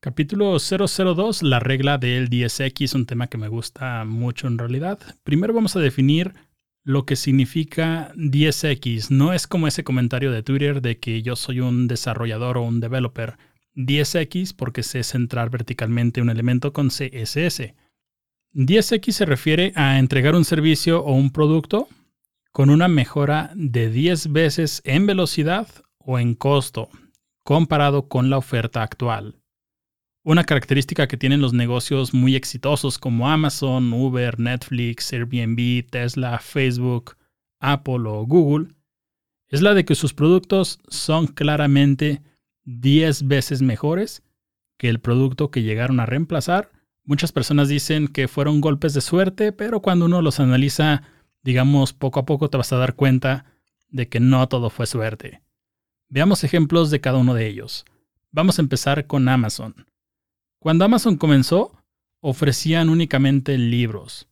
Capítulo 002, la regla del 10X, un tema que me gusta mucho en realidad. Primero vamos a definir lo que significa 10X. No es como ese comentario de Twitter de que yo soy un desarrollador o un developer. 10X porque sé centrar verticalmente un elemento con CSS. 10X se refiere a entregar un servicio o un producto con una mejora de 10 veces en velocidad o en costo comparado con la oferta actual. Una característica que tienen los negocios muy exitosos como Amazon, Uber, Netflix, Airbnb, Tesla, Facebook, Apple o Google es la de que sus productos son claramente 10 veces mejores que el producto que llegaron a reemplazar. Muchas personas dicen que fueron golpes de suerte, pero cuando uno los analiza, digamos, poco a poco te vas a dar cuenta de que no todo fue suerte. Veamos ejemplos de cada uno de ellos. Vamos a empezar con Amazon. Cuando Amazon comenzó, ofrecían únicamente libros.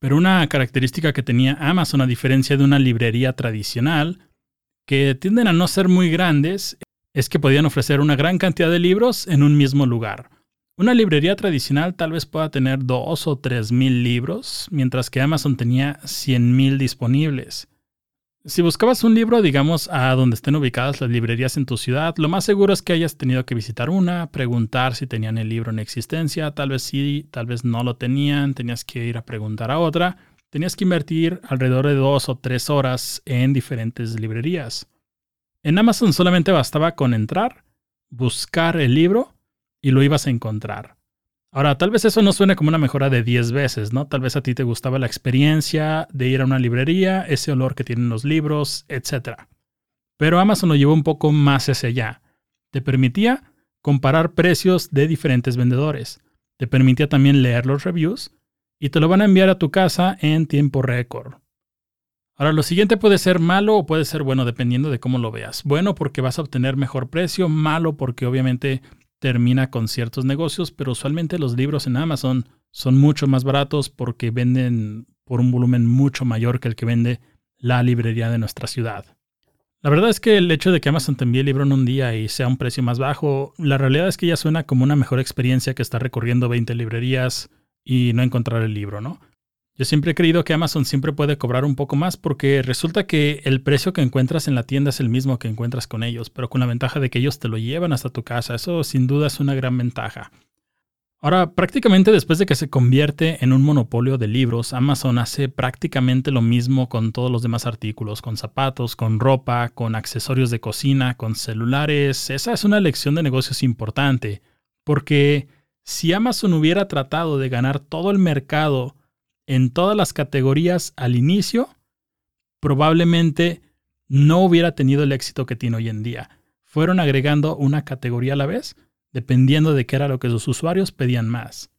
Pero una característica que tenía Amazon a diferencia de una librería tradicional, que tienden a no ser muy grandes, es que podían ofrecer una gran cantidad de libros en un mismo lugar. Una librería tradicional tal vez pueda tener dos o tres mil libros, mientras que Amazon tenía cien mil disponibles. Si buscabas un libro, digamos, a donde estén ubicadas las librerías en tu ciudad, lo más seguro es que hayas tenido que visitar una, preguntar si tenían el libro en existencia, tal vez sí, tal vez no lo tenían, tenías que ir a preguntar a otra, tenías que invertir alrededor de dos o tres horas en diferentes librerías. En Amazon solamente bastaba con entrar, buscar el libro y lo ibas a encontrar. Ahora, tal vez eso no suene como una mejora de 10 veces, ¿no? Tal vez a ti te gustaba la experiencia de ir a una librería, ese olor que tienen los libros, etc. Pero Amazon lo llevó un poco más hacia allá. Te permitía comparar precios de diferentes vendedores. Te permitía también leer los reviews y te lo van a enviar a tu casa en tiempo récord. Ahora, lo siguiente puede ser malo o puede ser bueno dependiendo de cómo lo veas. Bueno porque vas a obtener mejor precio, malo porque obviamente termina con ciertos negocios, pero usualmente los libros en Amazon son mucho más baratos porque venden por un volumen mucho mayor que el que vende la librería de nuestra ciudad. La verdad es que el hecho de que Amazon te envíe el libro en un día y sea un precio más bajo, la realidad es que ya suena como una mejor experiencia que estar recorriendo 20 librerías y no encontrar el libro, ¿no? Yo siempre he creído que Amazon siempre puede cobrar un poco más porque resulta que el precio que encuentras en la tienda es el mismo que encuentras con ellos, pero con la ventaja de que ellos te lo llevan hasta tu casa. Eso sin duda es una gran ventaja. Ahora, prácticamente después de que se convierte en un monopolio de libros, Amazon hace prácticamente lo mismo con todos los demás artículos, con zapatos, con ropa, con accesorios de cocina, con celulares. Esa es una lección de negocios importante, porque si Amazon hubiera tratado de ganar todo el mercado en todas las categorías al inicio, probablemente no hubiera tenido el éxito que tiene hoy en día. Fueron agregando una categoría a la vez, dependiendo de qué era lo que sus usuarios pedían más.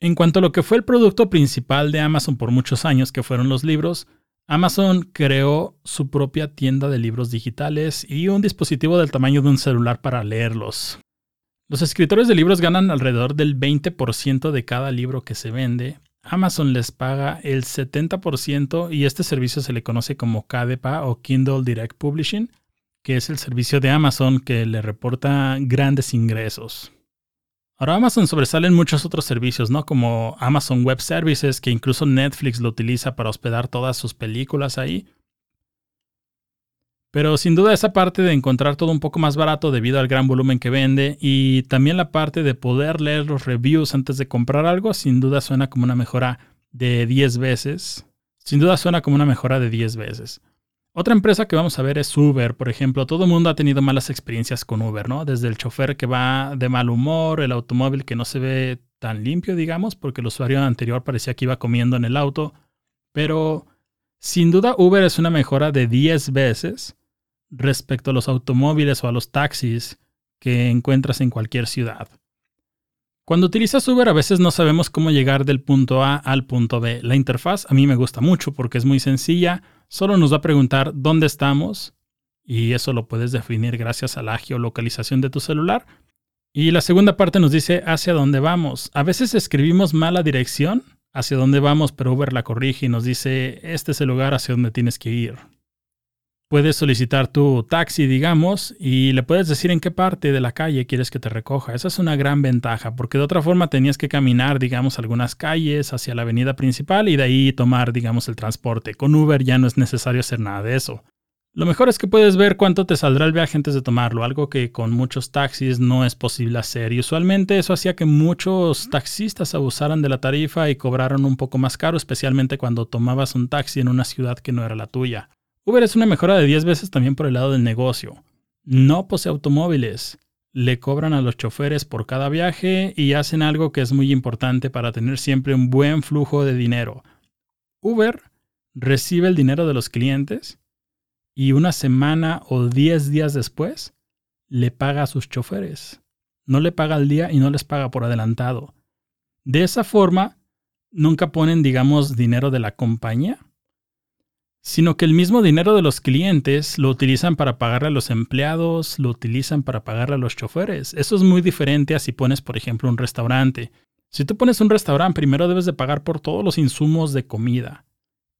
En cuanto a lo que fue el producto principal de Amazon por muchos años, que fueron los libros, Amazon creó su propia tienda de libros digitales y un dispositivo del tamaño de un celular para leerlos. Los escritores de libros ganan alrededor del 20% de cada libro que se vende Amazon les paga el 70% y este servicio se le conoce como KDPA o Kindle Direct Publishing, que es el servicio de Amazon que le reporta grandes ingresos. Ahora Amazon sobresale en muchos otros servicios, ¿no? Como Amazon Web Services, que incluso Netflix lo utiliza para hospedar todas sus películas ahí. Pero sin duda esa parte de encontrar todo un poco más barato debido al gran volumen que vende y también la parte de poder leer los reviews antes de comprar algo, sin duda suena como una mejora de 10 veces. Sin duda suena como una mejora de 10 veces. Otra empresa que vamos a ver es Uber, por ejemplo. Todo el mundo ha tenido malas experiencias con Uber, ¿no? Desde el chofer que va de mal humor, el automóvil que no se ve tan limpio, digamos, porque el usuario anterior parecía que iba comiendo en el auto. Pero sin duda Uber es una mejora de 10 veces respecto a los automóviles o a los taxis que encuentras en cualquier ciudad. Cuando utilizas Uber a veces no sabemos cómo llegar del punto A al punto B. La interfaz a mí me gusta mucho porque es muy sencilla, solo nos va a preguntar dónde estamos y eso lo puedes definir gracias a la geolocalización de tu celular. Y la segunda parte nos dice hacia dónde vamos. A veces escribimos mal la dirección hacia dónde vamos, pero Uber la corrige y nos dice este es el lugar hacia donde tienes que ir. Puedes solicitar tu taxi, digamos, y le puedes decir en qué parte de la calle quieres que te recoja. Esa es una gran ventaja, porque de otra forma tenías que caminar, digamos, algunas calles hacia la avenida principal y de ahí tomar, digamos, el transporte. Con Uber ya no es necesario hacer nada de eso. Lo mejor es que puedes ver cuánto te saldrá el viaje antes de tomarlo, algo que con muchos taxis no es posible hacer. Y usualmente eso hacía que muchos taxistas abusaran de la tarifa y cobraron un poco más caro, especialmente cuando tomabas un taxi en una ciudad que no era la tuya. Uber es una mejora de 10 veces también por el lado del negocio. No posee automóviles. Le cobran a los choferes por cada viaje y hacen algo que es muy importante para tener siempre un buen flujo de dinero. Uber recibe el dinero de los clientes y una semana o 10 días después le paga a sus choferes. No le paga al día y no les paga por adelantado. De esa forma, nunca ponen, digamos, dinero de la compañía sino que el mismo dinero de los clientes lo utilizan para pagarle a los empleados, lo utilizan para pagarle a los choferes. Eso es muy diferente a si pones, por ejemplo, un restaurante. Si tú pones un restaurante, primero debes de pagar por todos los insumos de comida.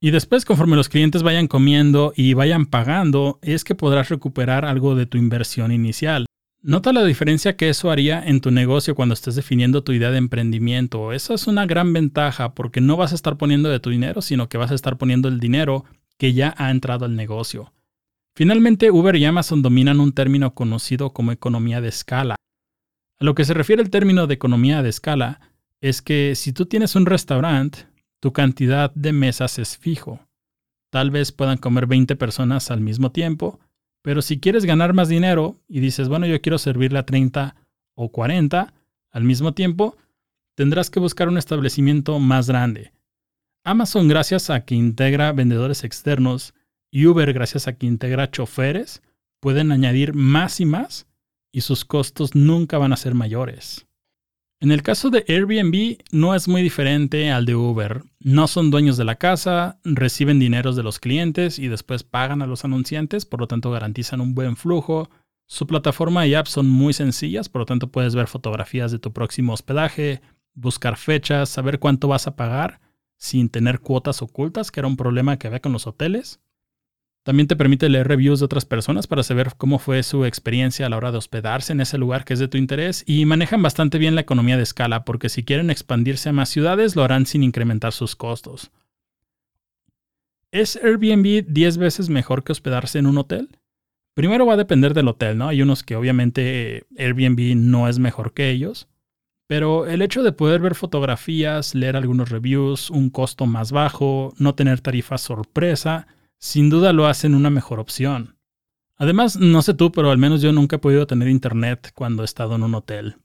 Y después, conforme los clientes vayan comiendo y vayan pagando, es que podrás recuperar algo de tu inversión inicial. Nota la diferencia que eso haría en tu negocio cuando estés definiendo tu idea de emprendimiento. Esa es una gran ventaja porque no vas a estar poniendo de tu dinero, sino que vas a estar poniendo el dinero que ya ha entrado al negocio. Finalmente, Uber y Amazon dominan un término conocido como economía de escala. A lo que se refiere el término de economía de escala es que si tú tienes un restaurante, tu cantidad de mesas es fijo. Tal vez puedan comer 20 personas al mismo tiempo, pero si quieres ganar más dinero y dices, bueno, yo quiero servirle a 30 o 40 al mismo tiempo, tendrás que buscar un establecimiento más grande, Amazon gracias a que integra vendedores externos y Uber gracias a que integra choferes pueden añadir más y más y sus costos nunca van a ser mayores. En el caso de Airbnb no es muy diferente al de Uber. No son dueños de la casa, reciben dineros de los clientes y después pagan a los anunciantes, por lo tanto garantizan un buen flujo. Su plataforma y app son muy sencillas, por lo tanto puedes ver fotografías de tu próximo hospedaje, buscar fechas, saber cuánto vas a pagar sin tener cuotas ocultas, que era un problema que había con los hoteles. También te permite leer reviews de otras personas para saber cómo fue su experiencia a la hora de hospedarse en ese lugar que es de tu interés y manejan bastante bien la economía de escala porque si quieren expandirse a más ciudades lo harán sin incrementar sus costos. ¿Es Airbnb 10 veces mejor que hospedarse en un hotel? Primero va a depender del hotel, ¿no? Hay unos que obviamente Airbnb no es mejor que ellos, pero el hecho de poder ver fotografías, leer algunos reviews, un costo más bajo, no tener tarifa sorpresa, sin duda lo hacen una mejor opción. Además, no sé tú, pero al menos yo nunca he podido tener internet cuando he estado en un hotel.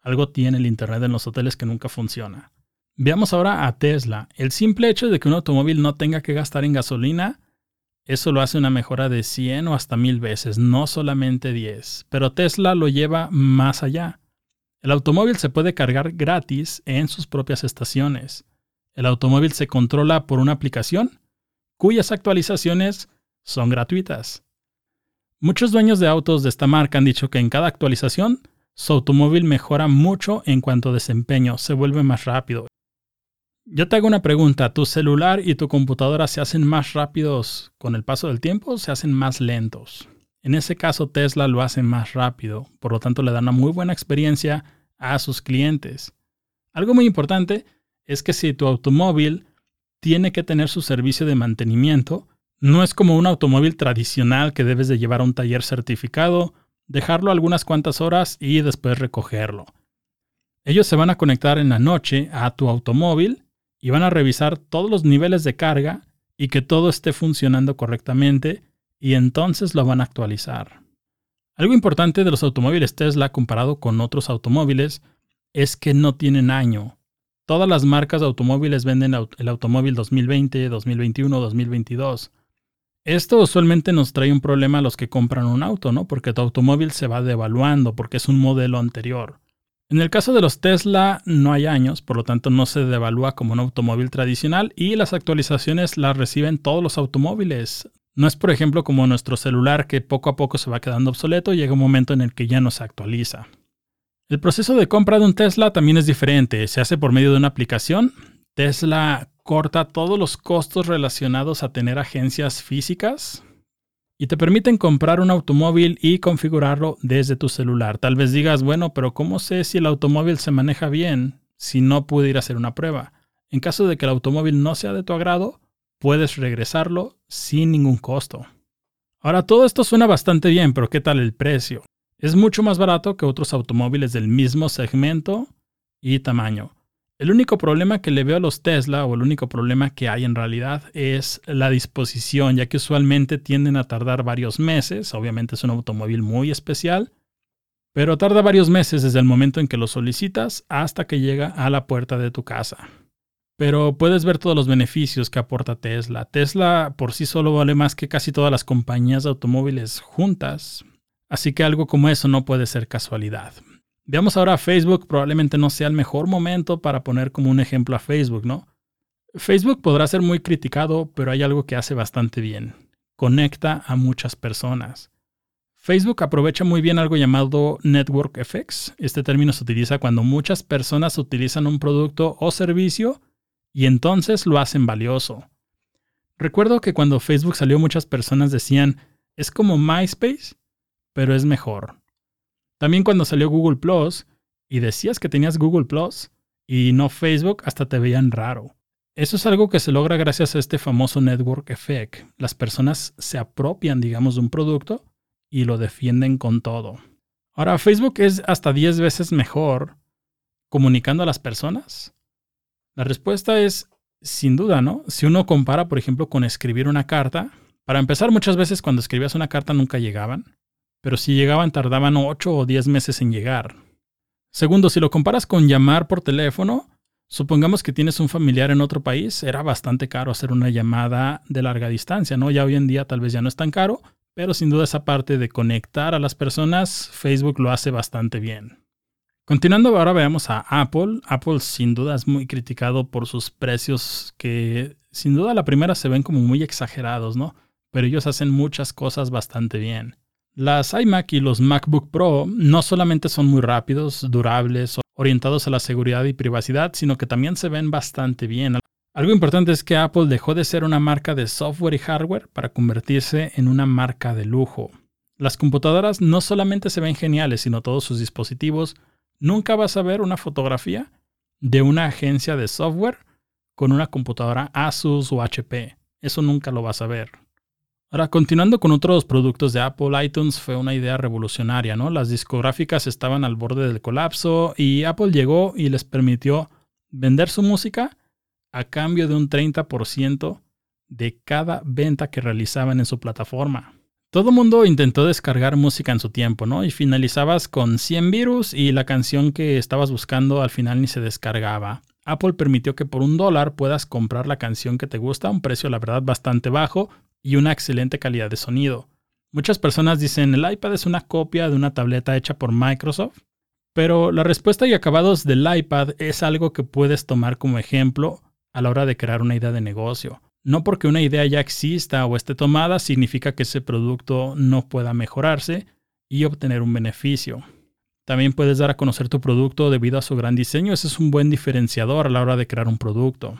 Algo tiene el internet en los hoteles que nunca funciona. Veamos ahora a Tesla. El simple hecho de que un automóvil no tenga que gastar en gasolina, eso lo hace una mejora de 100 o hasta 1000 veces, no solamente 10. Pero Tesla lo lleva más allá. El automóvil se puede cargar gratis en sus propias estaciones. El automóvil se controla por una aplicación cuyas actualizaciones son gratuitas. Muchos dueños de autos de esta marca han dicho que en cada actualización su automóvil mejora mucho en cuanto a desempeño, se vuelve más rápido. Yo te hago una pregunta, ¿tu celular y tu computadora se hacen más rápidos con el paso del tiempo o se hacen más lentos? En ese caso, Tesla lo hace más rápido, por lo tanto le da una muy buena experiencia a sus clientes. Algo muy importante es que si tu automóvil tiene que tener su servicio de mantenimiento, no es como un automóvil tradicional que debes de llevar a un taller certificado, dejarlo algunas cuantas horas y después recogerlo. Ellos se van a conectar en la noche a tu automóvil y van a revisar todos los niveles de carga y que todo esté funcionando correctamente y entonces lo van a actualizar. Algo importante de los automóviles Tesla comparado con otros automóviles es que no tienen año. Todas las marcas de automóviles venden el automóvil 2020, 2021, 2022. Esto usualmente nos trae un problema a los que compran un auto, ¿no? Porque tu automóvil se va devaluando porque es un modelo anterior. En el caso de los Tesla no hay años, por lo tanto no se devalúa como un automóvil tradicional y las actualizaciones las reciben todos los automóviles. No es, por ejemplo, como nuestro celular que poco a poco se va quedando obsoleto y llega un momento en el que ya no se actualiza. El proceso de compra de un Tesla también es diferente. Se hace por medio de una aplicación. Tesla corta todos los costos relacionados a tener agencias físicas. y te permiten comprar un automóvil y configurarlo desde tu celular. Tal vez digas, bueno, pero ¿cómo sé si el automóvil se maneja bien si no pude ir a hacer una prueba? En caso de que el automóvil no sea de tu agrado, puedes regresarlo sin ningún costo. Ahora, todo esto suena bastante bien, pero ¿qué tal el precio? Es mucho más barato que otros automóviles del mismo segmento y tamaño. El único problema que le veo a los Tesla, o el único problema que hay en realidad, es la disposición, ya que usualmente tienden a tardar varios meses. Obviamente es un automóvil muy especial, pero tarda varios meses desde el momento en que lo solicitas hasta que llega a la puerta de tu casa. Pero puedes ver todos los beneficios que aporta Tesla. Tesla por sí solo vale más que casi todas las compañías de automóviles juntas, así que algo como eso no puede ser casualidad. Veamos ahora a Facebook, probablemente no sea el mejor momento para poner como un ejemplo a Facebook, ¿no? Facebook podrá ser muy criticado, pero hay algo que hace bastante bien. Conecta a muchas personas. Facebook aprovecha muy bien algo llamado Network Effects. Este término se utiliza cuando muchas personas utilizan un producto o servicio y entonces lo hacen valioso. Recuerdo que cuando Facebook salió muchas personas decían, es como MySpace, pero es mejor. También cuando salió Google Plus y decías que tenías Google Plus y no Facebook, hasta te veían raro. Eso es algo que se logra gracias a este famoso network effect. Las personas se apropian, digamos, de un producto y lo defienden con todo. Ahora, Facebook es hasta 10 veces mejor comunicando a las personas. La respuesta es sin duda, ¿no? Si uno compara, por ejemplo, con escribir una carta, para empezar, muchas veces cuando escribías una carta nunca llegaban pero si llegaban tardaban 8 o 10 meses en llegar. Segundo, si lo comparas con llamar por teléfono, supongamos que tienes un familiar en otro país, era bastante caro hacer una llamada de larga distancia, ¿no? Ya hoy en día tal vez ya no es tan caro, pero sin duda esa parte de conectar a las personas, Facebook lo hace bastante bien. Continuando ahora veamos a Apple. Apple sin duda es muy criticado por sus precios que sin duda la primera se ven como muy exagerados, ¿no? Pero ellos hacen muchas cosas bastante bien. Las iMac y los MacBook Pro no solamente son muy rápidos, durables, orientados a la seguridad y privacidad, sino que también se ven bastante bien. Algo importante es que Apple dejó de ser una marca de software y hardware para convertirse en una marca de lujo. Las computadoras no solamente se ven geniales, sino todos sus dispositivos. Nunca vas a ver una fotografía de una agencia de software con una computadora Asus o HP. Eso nunca lo vas a ver. Ahora, continuando con otros productos de Apple, iTunes fue una idea revolucionaria, ¿no? Las discográficas estaban al borde del colapso y Apple llegó y les permitió vender su música a cambio de un 30% de cada venta que realizaban en su plataforma. Todo mundo intentó descargar música en su tiempo, ¿no? Y finalizabas con 100 virus y la canción que estabas buscando al final ni se descargaba. Apple permitió que por un dólar puedas comprar la canción que te gusta a un precio, la verdad, bastante bajo y una excelente calidad de sonido. Muchas personas dicen el iPad es una copia de una tableta hecha por Microsoft, pero la respuesta y acabados del iPad es algo que puedes tomar como ejemplo a la hora de crear una idea de negocio. No porque una idea ya exista o esté tomada significa que ese producto no pueda mejorarse y obtener un beneficio. También puedes dar a conocer tu producto debido a su gran diseño. Ese es un buen diferenciador a la hora de crear un producto.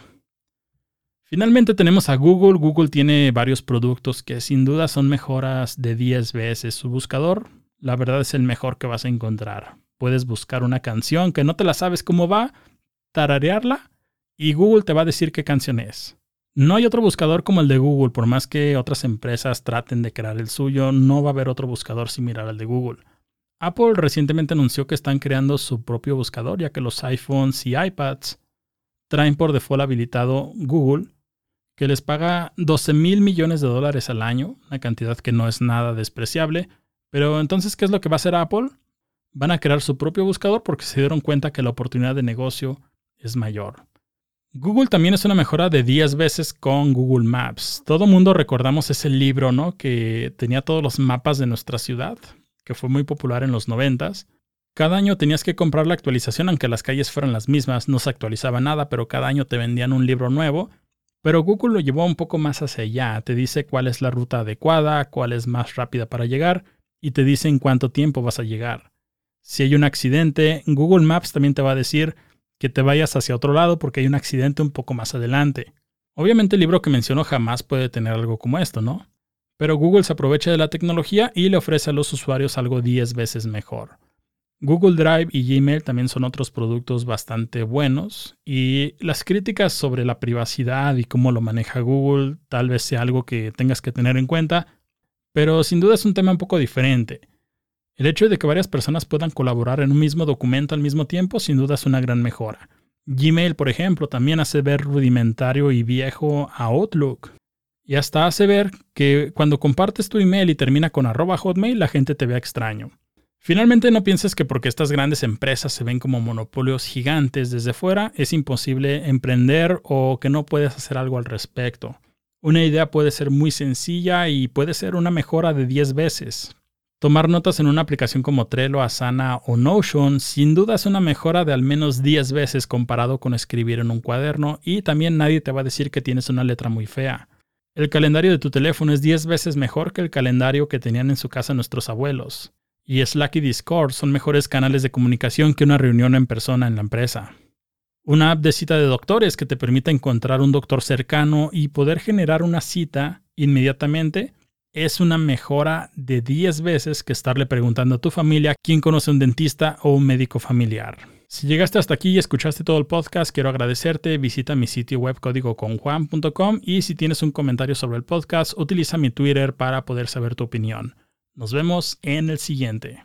Finalmente tenemos a Google. Google tiene varios productos que sin duda son mejoras de 10 veces. Su buscador, la verdad, es el mejor que vas a encontrar. Puedes buscar una canción que no te la sabes cómo va, tararearla y Google te va a decir qué canción es. No hay otro buscador como el de Google, por más que otras empresas traten de crear el suyo, no va a haber otro buscador similar al de Google. Apple recientemente anunció que están creando su propio buscador, ya que los iPhones y iPads traen por default habilitado Google que les paga 12 mil millones de dólares al año, una cantidad que no es nada despreciable. Pero entonces, ¿qué es lo que va a hacer Apple? Van a crear su propio buscador porque se dieron cuenta que la oportunidad de negocio es mayor. Google también es una mejora de 10 veces con Google Maps. Todo mundo recordamos ese libro, ¿no? Que tenía todos los mapas de nuestra ciudad, que fue muy popular en los 90 Cada año tenías que comprar la actualización, aunque las calles fueran las mismas, no se actualizaba nada, pero cada año te vendían un libro nuevo pero Google lo llevó un poco más hacia allá. Te dice cuál es la ruta adecuada, cuál es más rápida para llegar y te dice en cuánto tiempo vas a llegar. Si hay un accidente, Google Maps también te va a decir que te vayas hacia otro lado porque hay un accidente un poco más adelante. Obviamente el libro que menciono jamás puede tener algo como esto, ¿no? Pero Google se aprovecha de la tecnología y le ofrece a los usuarios algo 10 veces mejor. Google Drive y Gmail también son otros productos bastante buenos y las críticas sobre la privacidad y cómo lo maneja Google tal vez sea algo que tengas que tener en cuenta, pero sin duda es un tema un poco diferente. El hecho de que varias personas puedan colaborar en un mismo documento al mismo tiempo sin duda es una gran mejora. Gmail, por ejemplo, también hace ver rudimentario y viejo a Outlook. Y hasta hace ver que cuando compartes tu email y termina con arroba hotmail, la gente te vea extraño. Finalmente, no pienses que porque estas grandes empresas se ven como monopolios gigantes desde fuera, es imposible emprender o que no puedes hacer algo al respecto. Una idea puede ser muy sencilla y puede ser una mejora de 10 veces. Tomar notas en una aplicación como Trello, Asana o Notion sin duda es una mejora de al menos 10 veces comparado con escribir en un cuaderno y también nadie te va a decir que tienes una letra muy fea. El calendario de tu teléfono es 10 veces mejor que el calendario que tenían en su casa nuestros abuelos y Slack y Discord son mejores canales de comunicación que una reunión en persona en la empresa. Una app de cita de doctores que te permita encontrar un doctor cercano y poder generar una cita inmediatamente es una mejora de 10 veces que estarle preguntando a tu familia quién conoce un dentista o un médico familiar. Si llegaste hasta aquí y escuchaste todo el podcast, quiero agradecerte. Visita mi sitio web códigoconjuan.com y si tienes un comentario sobre el podcast, utiliza mi Twitter para poder saber tu opinión. Nos vemos en el siguiente.